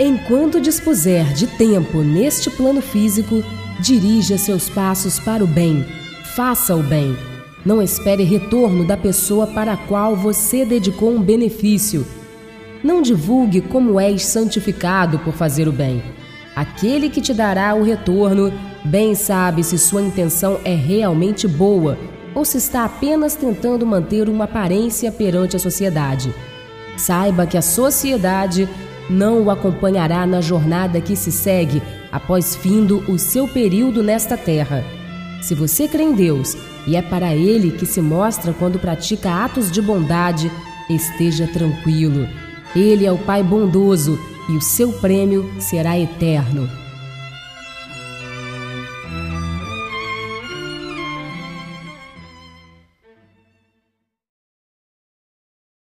Enquanto dispuser de tempo neste plano físico, dirija seus passos para o bem. Faça o bem. Não espere retorno da pessoa para a qual você dedicou um benefício. Não divulgue como és santificado por fazer o bem. Aquele que te dará o retorno bem sabe se sua intenção é realmente boa ou se está apenas tentando manter uma aparência perante a sociedade. Saiba que a sociedade não o acompanhará na jornada que se segue após findo o seu período nesta terra. Se você crê em Deus e é para Ele que se mostra quando pratica atos de bondade, esteja tranquilo. Ele é o Pai bondoso e o seu prêmio será eterno.